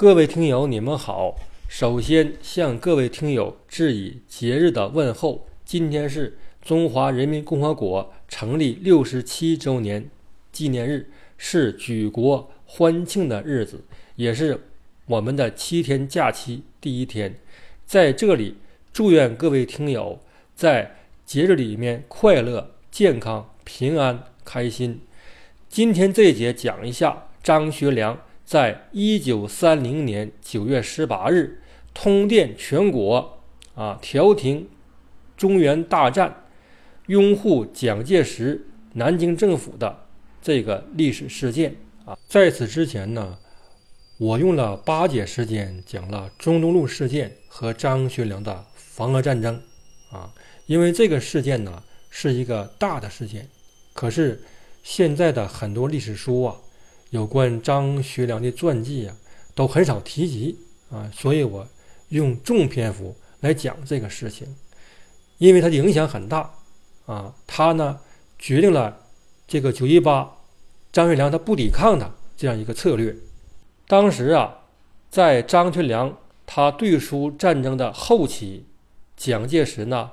各位听友，你们好。首先向各位听友致以节日的问候。今天是中华人民共和国成立六十七周年纪念日，是举国欢庆的日子，也是我们的七天假期第一天。在这里，祝愿各位听友在节日里面快乐、健康、平安、开心。今天这节讲一下张学良在一九三零年九月十八日通电全国，啊，调停中原大战，拥护蒋介石南京政府的这个历史事件啊。在此之前呢，我用了八节时间讲了中东路事件和张学良的防俄战争，啊，因为这个事件呢是一个大的事件，可是。现在的很多历史书啊，有关张学良的传记啊，都很少提及啊，所以我用重篇幅来讲这个事情，因为它的影响很大啊，他呢决定了这个九一八张学良他不抵抗的这样一个策略。当时啊，在张学良他对苏战争的后期，蒋介石呢，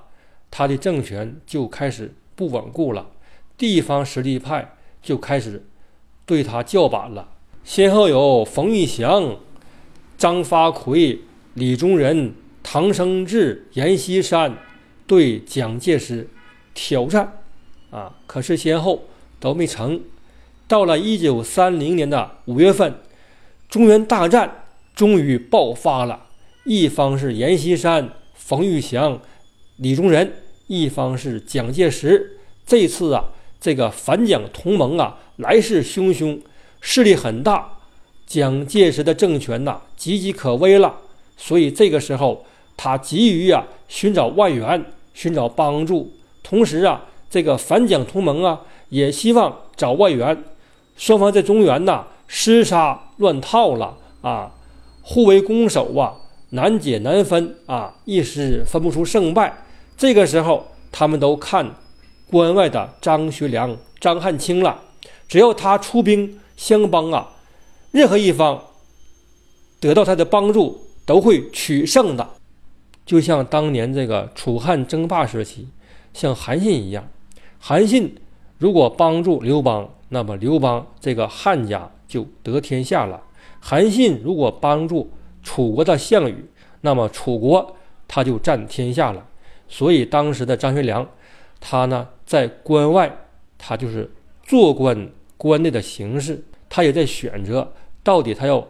他的政权就开始不稳固了。地方实力派就开始对他叫板了，先后有冯玉祥、张发奎、李宗仁、唐生智、阎锡山对蒋介石挑战，啊，可是先后都没成。到了一九三零年的五月份，中原大战终于爆发了，一方是阎锡山、冯玉祥、李宗仁，一方是蒋介石。这次啊。这个反蒋同盟啊，来势汹汹，势力很大，蒋介石的政权呐岌岌可危了。所以这个时候，他急于啊寻找外援，寻找帮助。同时啊，这个反蒋同盟啊也希望找外援。双方在中原呐厮杀乱套了啊，互为攻守啊，难解难分啊，一时分不出胜败。这个时候，他们都看。关外的张学良、张汉卿了，只要他出兵相帮啊，任何一方得到他的帮助都会取胜的。就像当年这个楚汉争霸时期，像韩信一样，韩信如果帮助刘邦，那么刘邦这个汉家就得天下了；韩信如果帮助楚国的项羽，那么楚国他就占天下了。所以当时的张学良。他呢，在关外，他就是做官关内的形式，他也在选择到底他要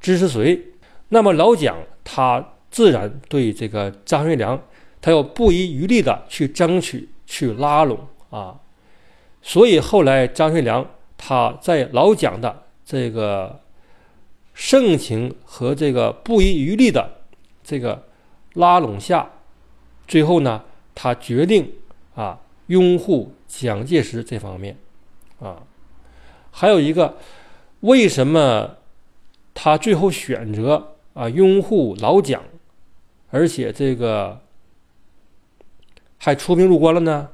支持谁。那么老蒋他自然对这个张学良，他要不遗余力的去争取、去拉拢啊。所以后来张学良他在老蒋的这个盛情和这个不遗余力的这个拉拢下，最后呢，他决定。啊，拥护蒋介石这方面，啊，还有一个，为什么他最后选择啊拥护老蒋，而且这个还出兵入关了呢？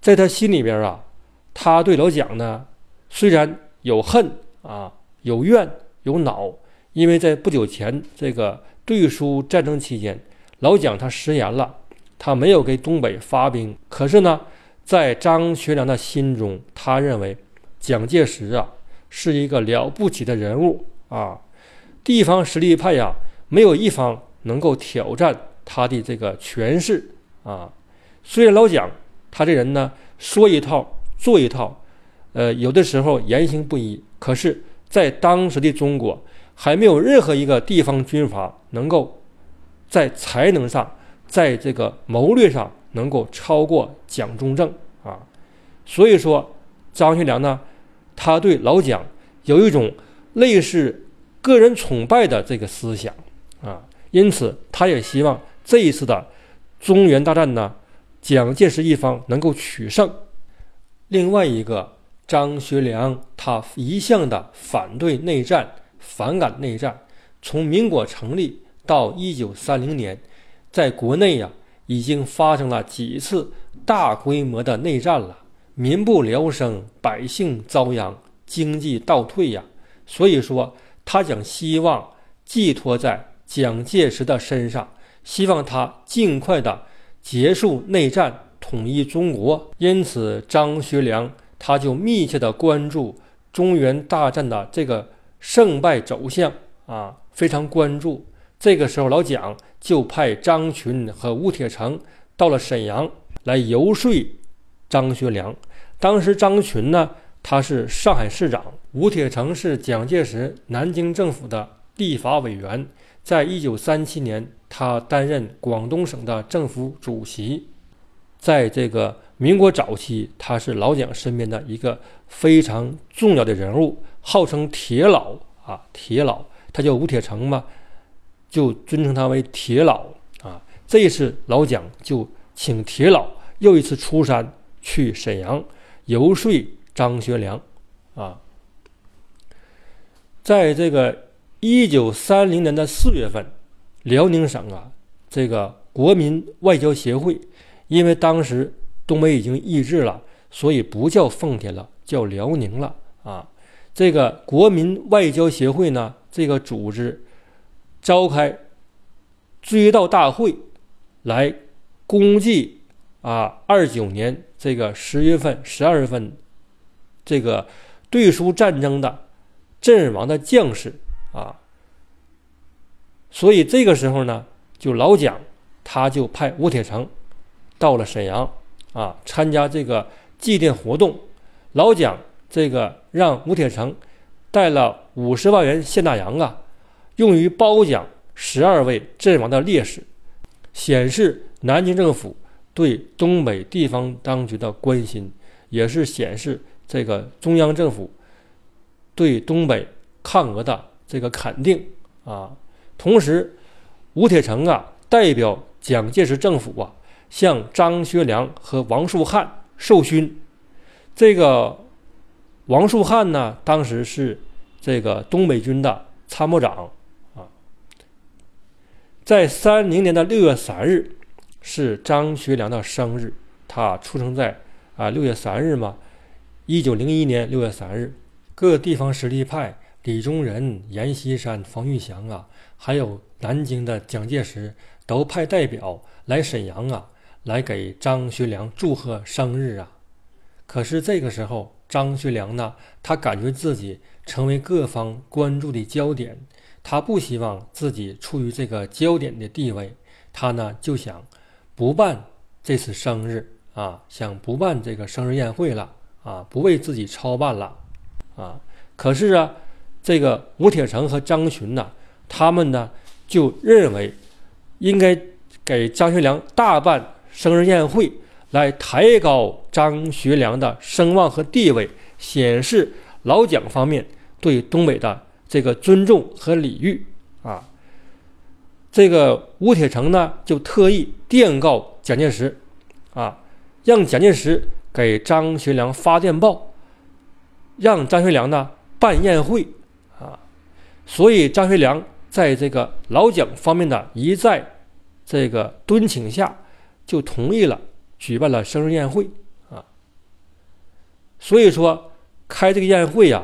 在他心里边啊，他对老蒋呢虽然有恨啊，有怨有恼，因为在不久前这个对苏战争期间，老蒋他食言了。他没有给东北发兵，可是呢，在张学良的心中，他认为蒋介石啊是一个了不起的人物啊，地方实力派呀，没有一方能够挑战他的这个权势啊。虽然老蒋他这人呢说一套做一套，呃，有的时候言行不一，可是，在当时的中国，还没有任何一个地方军阀能够在才能上。在这个谋略上能够超过蒋中正啊，所以说张学良呢，他对老蒋有一种类似个人崇拜的这个思想啊，因此他也希望这一次的中原大战呢，蒋介石一方能够取胜。另外一个，张学良他一向的反对内战，反感内战，从民国成立到一九三零年。在国内呀，已经发生了几次大规模的内战了，民不聊生，百姓遭殃，经济倒退呀。所以说，他将希望寄托在蒋介石的身上，希望他尽快的结束内战，统一中国。因此，张学良他就密切的关注中原大战的这个胜败走向啊，非常关注。这个时候，老蒋就派张群和吴铁城到了沈阳来游说张学良。当时张群呢，他是上海市长；吴铁城是蒋介石南京政府的立法委员。在一九三七年，他担任广东省的政府主席。在这个民国早期，他是老蒋身边的一个非常重要的人物，号称“铁老”啊，“铁老”，他叫吴铁城嘛。就尊称他为铁老啊！这一次老蒋就请铁老又一次出山去沈阳游说张学良啊。在这个一九三零年的四月份，辽宁省啊，这个国民外交协会，因为当时东北已经易帜了，所以不叫奉天了，叫辽宁了啊。这个国民外交协会呢，这个组织。召开追悼大会，来公祭啊，二九年这个十月份、十二月份，这个对苏战争的阵亡的将士啊。所以这个时候呢，就老蒋他就派吴铁城到了沈阳啊，参加这个祭奠活动。老蒋这个让吴铁城带了五十万元现大洋啊。用于褒奖十二位阵亡的烈士，显示南京政府对东北地方当局的关心，也是显示这个中央政府对东北抗俄的这个肯定啊。同时，吴铁城啊代表蒋介石政府啊向张学良和王树汉授勋。这个王树汉呢，当时是这个东北军的参谋长。在三零年的六月三日，是张学良的生日。他出生在啊六月三日嘛，一九零一年六月三日。各地方实力派李宗仁、阎锡山、冯玉祥啊，还有南京的蒋介石，都派代表来沈阳啊，来给张学良祝贺生日啊。可是这个时候，张学良呢，他感觉自己成为各方关注的焦点。他不希望自己处于这个焦点的地位，他呢就想不办这次生日啊，想不办这个生日宴会了啊，不为自己操办了啊。可是啊，这个吴铁城和张群呢，他们呢就认为应该给张学良大办生日宴会，来抬高张学良的声望和地位，显示老蒋方面对东北的。这个尊重和礼遇啊，这个吴铁城呢就特意电告蒋介石，啊，让蒋介石给张学良发电报，让张学良呢办宴会啊，所以张学良在这个老蒋方面的一再这个敦请下，就同意了举办了生日宴会啊，所以说开这个宴会呀。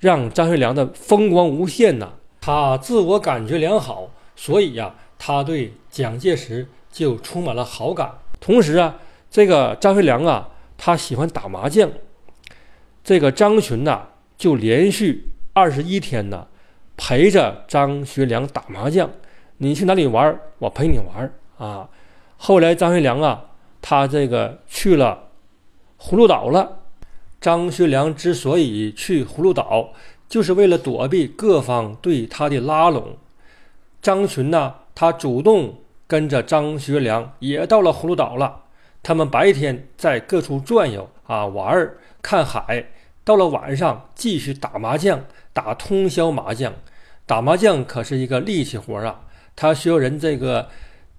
让张学良的风光无限呐，他自我感觉良好，所以呀，他对蒋介石就充满了好感。同时啊，这个张学良啊，他喜欢打麻将，这个张群呐，就连续二十一天呢，陪着张学良打麻将。你去哪里玩，我陪你玩啊。后来张学良啊，他这个去了葫芦岛了。张学良之所以去葫芦岛，就是为了躲避各方对他的拉拢。张群呢，他主动跟着张学良也到了葫芦岛了。他们白天在各处转悠啊玩儿、看海，到了晚上继续打麻将，打通宵麻将。打麻将可是一个力气活啊，他需要人这个，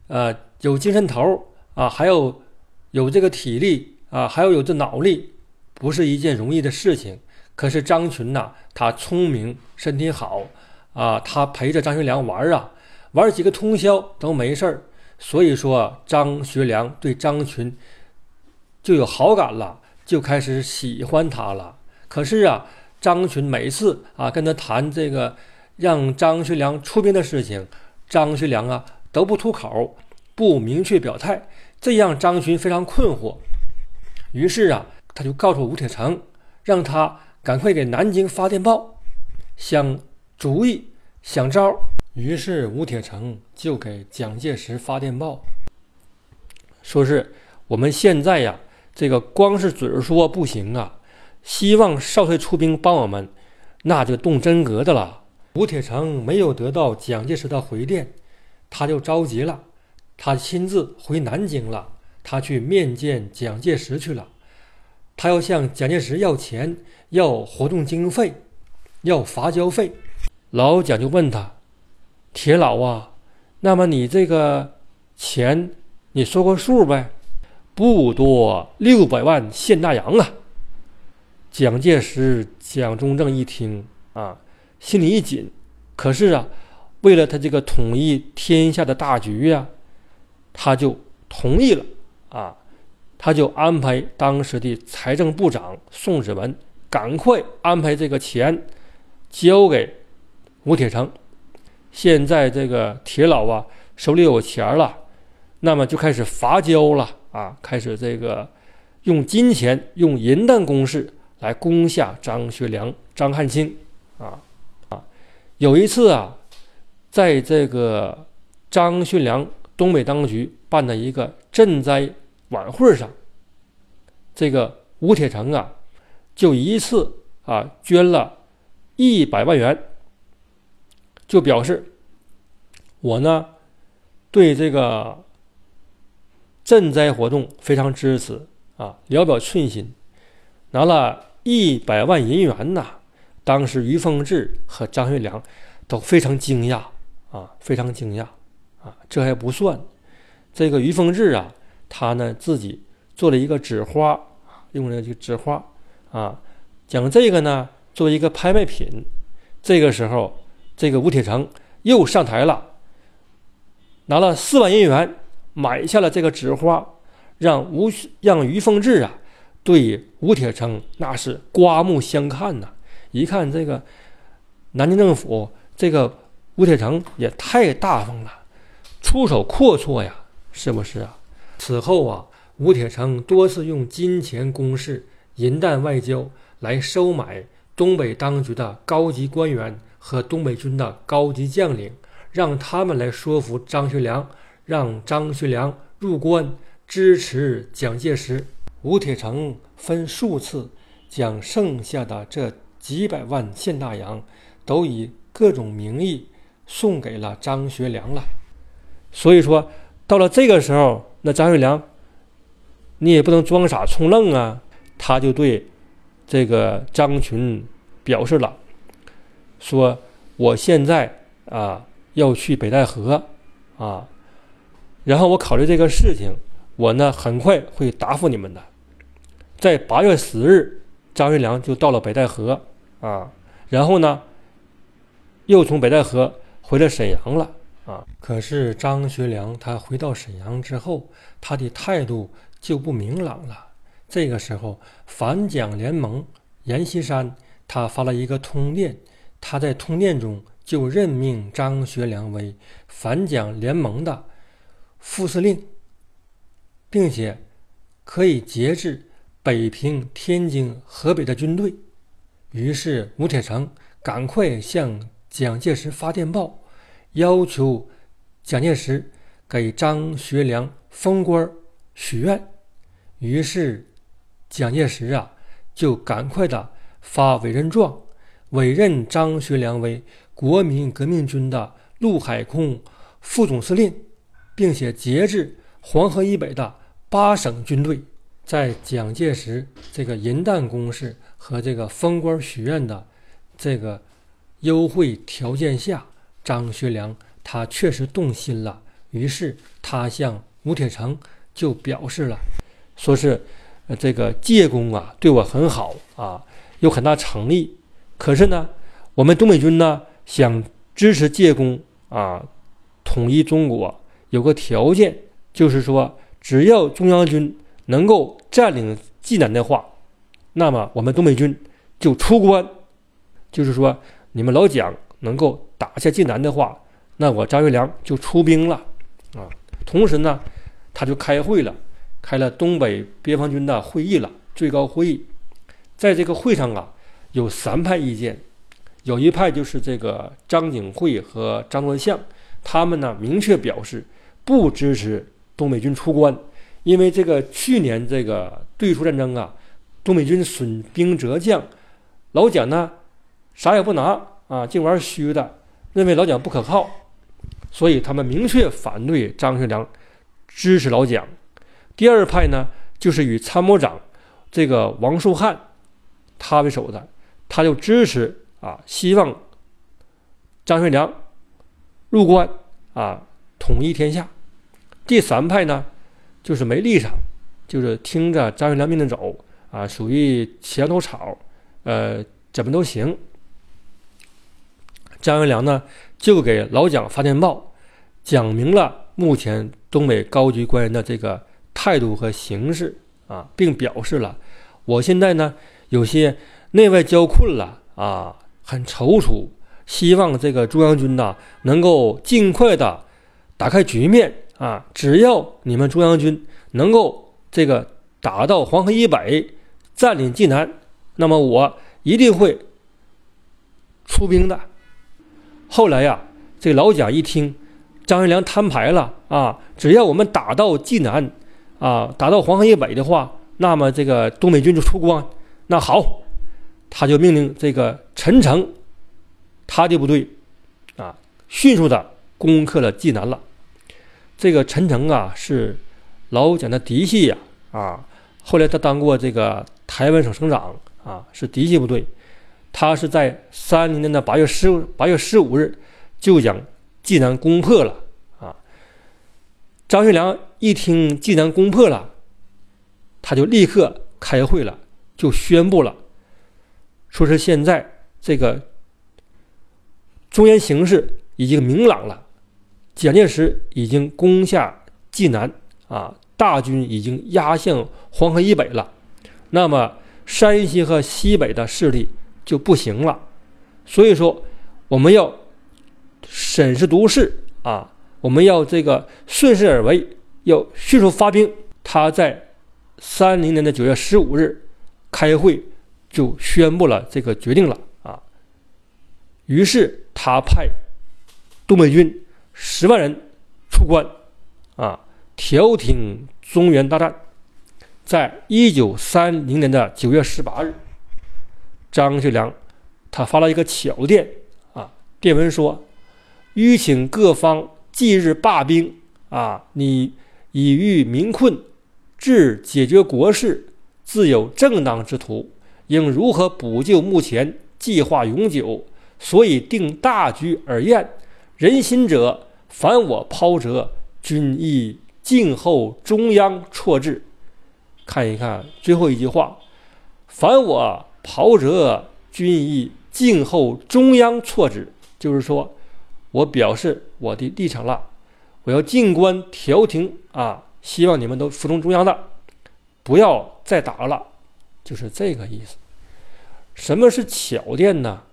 呃，有精神头啊，还有有这个体力啊，还要有这脑力。不是一件容易的事情，可是张群呐，他聪明，身体好，啊，他陪着张学良玩啊，玩几个通宵都没事儿。所以说，张学良对张群就有好感了，就开始喜欢他了。可是啊，张群每次啊跟他谈这个让张学良出兵的事情，张学良啊都不吐口，不明确表态，这让张群非常困惑。于是啊，他就告诉吴铁城，让他赶快给南京发电报，想主意、想招。于是吴铁城就给蒋介石发电报，说是我们现在呀，这个光是嘴说不行啊，希望少帅出兵帮我们，那就动真格的了。吴铁城没有得到蒋介石的回电，他就着急了，他亲自回南京了。他去面见蒋介石去了，他要向蒋介石要钱，要活动经费，要伐交费。老蒋就问他：“铁老啊，那么你这个钱，你说个数呗？”“不多，六百万现大洋啊！”蒋介石、蒋中正一听啊，心里一紧。可是啊，为了他这个统一天下的大局呀，他就同意了。啊，他就安排当时的财政部长宋子文赶快安排这个钱交给吴铁城。现在这个铁老啊手里有钱了，那么就开始伐交了啊，开始这个用金钱、用银弹攻势来攻下张学良、张汉卿啊啊！有一次啊，在这个张学良东北当局办的一个赈灾。晚会上，这个吴铁城啊，就一次啊捐了一百万元，就表示我呢对这个赈灾活动非常支持啊，聊表寸心，拿了一百万银元呐。当时于凤至和张学良都非常惊讶啊，非常惊讶啊。这还不算，这个于凤至啊。他呢自己做了一个纸花，用了这个纸花啊，将这个呢作为一个拍卖品。这个时候，这个吴铁城又上台了，拿了四万银元买下了这个纸花，让吴让于凤至啊对吴铁城那是刮目相看呐。一看这个南京政府，这个吴铁城也太大方了，出手阔绰呀，是不是啊？此后啊，吴铁城多次用金钱攻势、银弹外交来收买东北当局的高级官员和东北军的高级将领，让他们来说服张学良，让张学良入关支持蒋介石。吴铁城分数次将剩下的这几百万现大洋，都以各种名义送给了张学良了。所以说，到了这个时候。那张学良，你也不能装傻充愣啊！他就对这个张群表示了，说：“我现在啊要去北戴河啊，然后我考虑这个事情，我呢很快会答复你们的。”在八月十日，张学良就到了北戴河啊，然后呢又从北戴河回了沈阳了。啊！可是张学良他回到沈阳之后，他的态度就不明朗了。这个时候，反蒋联盟阎锡山他发了一个通电，他在通电中就任命张学良为反蒋联盟的副司令，并且可以节制北平、天津、河北的军队。于是吴铁城赶快向蒋介石发电报。要求蒋介石给张学良封官许愿，于是蒋介石啊就赶快的发委任状，委任张学良为国民革命军的陆海空副总司令，并且节制黄河以北的八省军队。在蒋介石这个银弹攻势和这个封官许愿的这个优惠条件下。张学良他确实动心了，于是他向吴铁城就表示了，说是，呃，这个介公啊对我很好啊，有很大诚意。可是呢，我们东北军呢想支持介公啊，统一中国，有个条件，就是说，只要中央军能够占领济南的话，那么我们东北军就出关。就是说，你们老蒋。能够打下济南的话，那我张学良就出兵了啊。同时呢，他就开会了，开了东北边防军的会议了，最高会议。在这个会上啊，有三派意见，有一派就是这个张景惠和张作相，他们呢明确表示不支持东北军出关，因为这个去年这个对出战争啊，东北军损兵折将，老蒋呢啥也不拿啊，净玩虚的，认为老蒋不可靠，所以他们明确反对张学良支持老蒋。第二派呢，就是与参谋长这个王树汉。他为首的，他就支持啊，希望张学良入关啊，统一天下。第三派呢，就是没立场，就是听着张学良命令走啊，属于墙头草，呃，怎么都行。张学良呢，就给老蒋发电报，讲明了目前东北高级官员的这个态度和形势啊，并表示了我现在呢。有些内外交困了啊，很踌躇，希望这个中央军呐能够尽快的打开局面啊！只要你们中央军能够这个打到黄河以北，占领济南，那么我一定会出兵的。后来呀，这老蒋一听张学良摊牌了啊，只要我们打到济南啊，打到黄河以北的话，那么这个东北军就出关。那好，他就命令这个陈诚，他的部队啊，迅速的攻克了济南了。这个陈诚啊，是老蒋的嫡系呀啊，后来他当过这个台湾省省长啊，是嫡系部队。他是在三零年的八月十八月十五日就将济南攻破了啊。张学良一听济南攻破了，他就立刻开会了。就宣布了，说是现在这个中原形势已经明朗了，蒋介石已经攻下济南啊，大军已经压向黄河以北了，那么山西和西北的势力就不行了，所以说我们要审时度势啊，我们要这个顺势而为，要迅速发兵。他在三零年的九月十五日。开会就宣布了这个决定了啊，于是他派东北军十万人出关啊，调停中原大战。在一九三零年的九月十八日，张学良他发了一个巧电啊，电文说：“吁请各方即日罢兵啊，你已遇民困，至解决国事。”自有正当之途，应如何补救目前计划永久？所以定大局而宴。人心者，凡我抛折，均亦静候中央错置。看一看最后一句话：凡我袍泽，均亦静候中央错置。就是说，我表示我的立场了，我要静观调停啊！希望你们都服从中央的。不要再打了，就是这个意思。什么是巧电呢？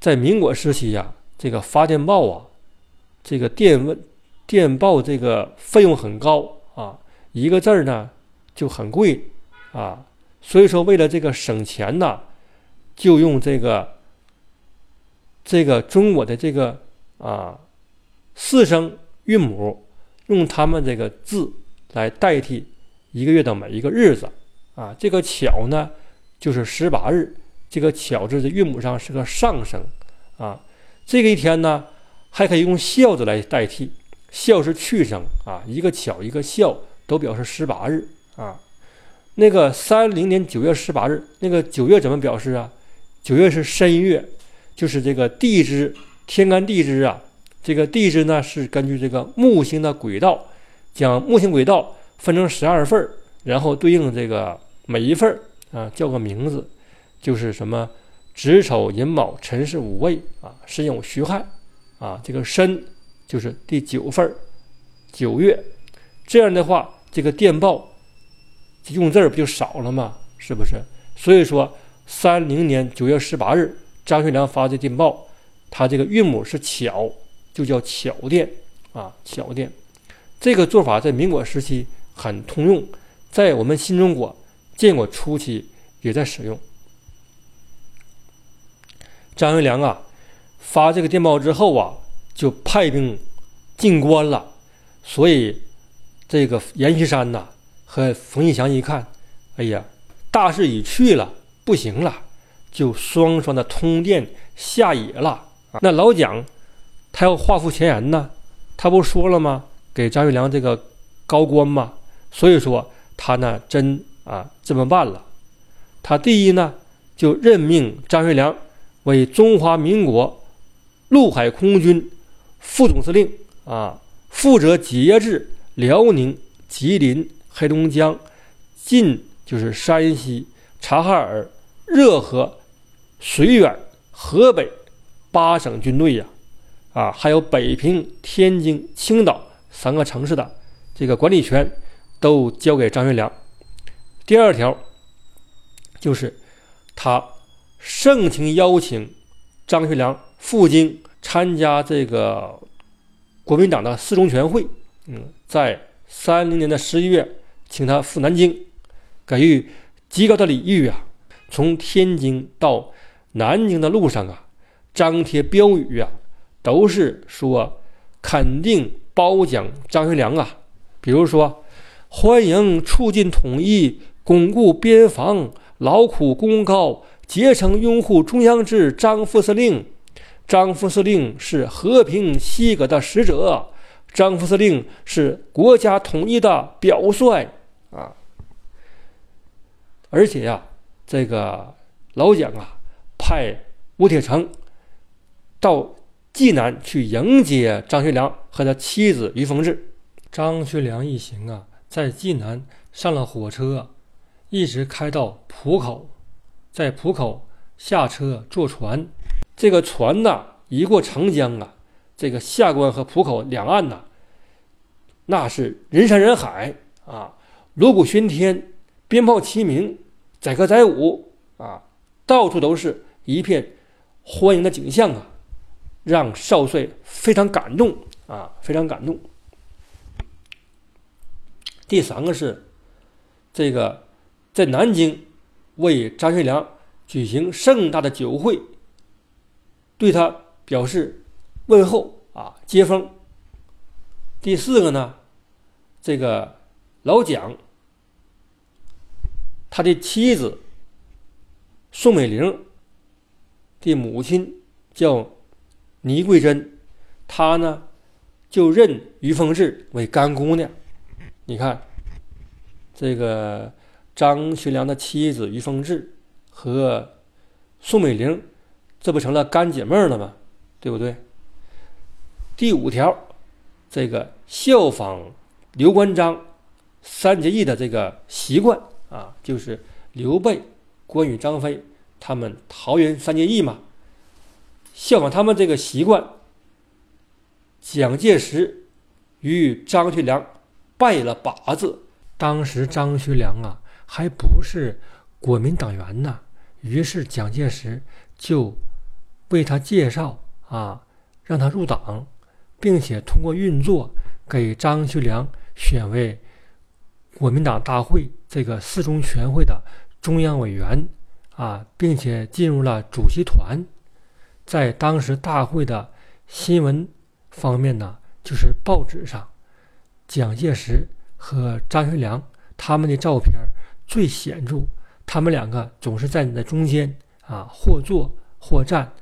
在民国时期呀，这个发电报啊，这个电问电报这个费用很高啊，一个字儿呢就很贵啊，所以说为了这个省钱呢，就用这个这个中国的这个啊四声韵母，用他们这个字来代替。一个月的每一个日子，啊，这个巧呢，就是十八日。这个巧字的韵母上是个上声，啊，这个一天呢，还可以用孝字来代替，孝是去声，啊，一个巧一个孝都表示十八日，啊，那个三零年九月十八日，那个九月怎么表示啊？九月是申月，就是这个地支天干地支啊，这个地支呢是根据这个木星的轨道，将木星轨道。分成十二份，然后对应这个每一份啊，叫个名字，就是什么子丑寅卯辰巳午未啊，申酉戌亥啊，这个申就是第九份，九月。这样的话，这个电报用字儿不就少了吗？是不是？所以说，三零年九月十八日，张学良发的电报他这个韵母是巧，就叫巧电啊，巧电。这个做法在民国时期很通用，在我们新中国建国初期也在使用。张学良啊，发这个电报之后啊，就派兵进关了。所以，这个阎锡山呐和冯玉祥一看，哎呀，大势已去了，不行了，就双双的通电下野了。那老蒋他要画符前言呢，他不说了吗？给张学良这个高官嘛，所以说他呢真啊这么办了。他第一呢就任命张学良为中华民国陆海空军副总司令啊，负责节制辽宁、吉林、黑龙江、晋就是山西、察哈尔、热河、绥远、河北八省军队呀，啊，还有北平、天津、青岛。三个城市的这个管理权都交给张学良。第二条就是他盛情邀请张学良赴京参加这个国民党的四中全会。嗯，在三零年的十一月，请他赴南京，给予极高的礼遇啊。从天津到南京的路上啊，张贴标语啊，都是说肯定。褒奖张学良啊，比如说，欢迎促进统一、巩固边防、劳苦功高、竭诚拥护中央制张副司令。张副司令是和平西革的使者，张副司令是国家统一的表率！而且呀，这个老蒋啊，派吴铁城到。济南去迎接张学良和他妻子于凤至。张学良一行啊，在济南上了火车，一直开到浦口，在浦口下车坐船。这个船呐，一过长江啊，这个下关和浦口两岸呐，那是人山人海啊，锣鼓喧天，鞭炮齐鸣，载歌载舞啊，到处都是一片欢迎的景象啊。让少帅非常感动啊，非常感动。第三个是，这个在南京为张学良举行盛大的酒会，对他表示问候啊，接风。第四个呢，这个老蒋他的妻子宋美龄的母亲叫。倪桂珍，她呢就认于凤至为干姑娘。你看，这个张学良的妻子于凤至和宋美龄，这不成了干姐妹了吗？对不对？第五条，这个效仿刘关张三结义的这个习惯啊，就是刘备、关羽、张飞他们桃园三结义嘛。效仿他们这个习惯，蒋介石与张学良拜了把子。当时张学良啊还不是国民党员呢，于是蒋介石就为他介绍啊，让他入党，并且通过运作给张学良选为国民党大会这个四中全会的中央委员啊，并且进入了主席团。在当时大会的新闻方面呢，就是报纸上，蒋介石和张学良他们的照片最显著，他们两个总是在你的中间啊，或坐或站，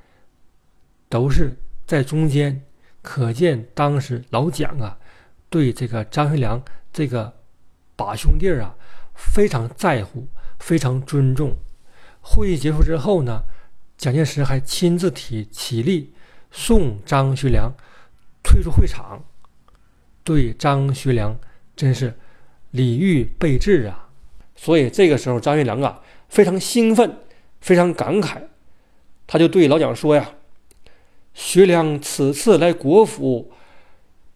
都是在中间，可见当时老蒋啊，对这个张学良这个把兄弟啊非常在乎，非常尊重。会议结束之后呢？蒋介石还亲自提起立，送张学良退出会场，对张学良真是礼遇备至啊！所以这个时候，张学良啊非常兴奋，非常感慨，他就对老蒋说呀：“学良此次来国府，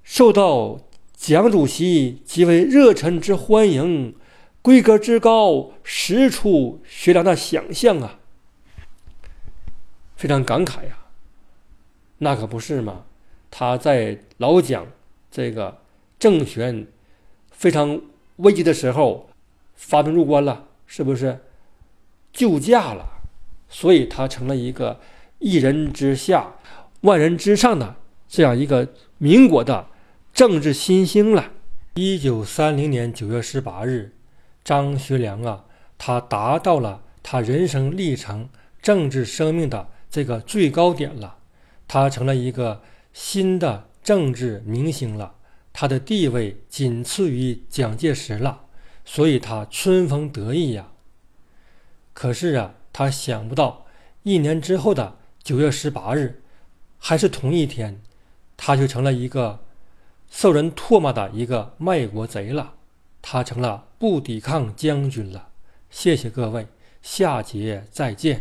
受到蒋主席极为热忱之欢迎，规格之高，实出学良的想象啊！”非常感慨呀，那可不是嘛！他在老蒋这个政权非常危机的时候发兵入关了，是不是救驾了？所以他成了一个一人之下、万人之上的这样一个民国的政治新星了。一九三零年九月十八日，张学良啊，他达到了他人生历程、政治生命的这个最高点了，他成了一个新的政治明星了，他的地位仅次于蒋介石了，所以他春风得意呀。可是啊，他想不到一年之后的九月十八日，还是同一天，他就成了一个。受人唾骂的一个卖国贼了，他成了不抵抗将军了。谢谢各位，下节再见。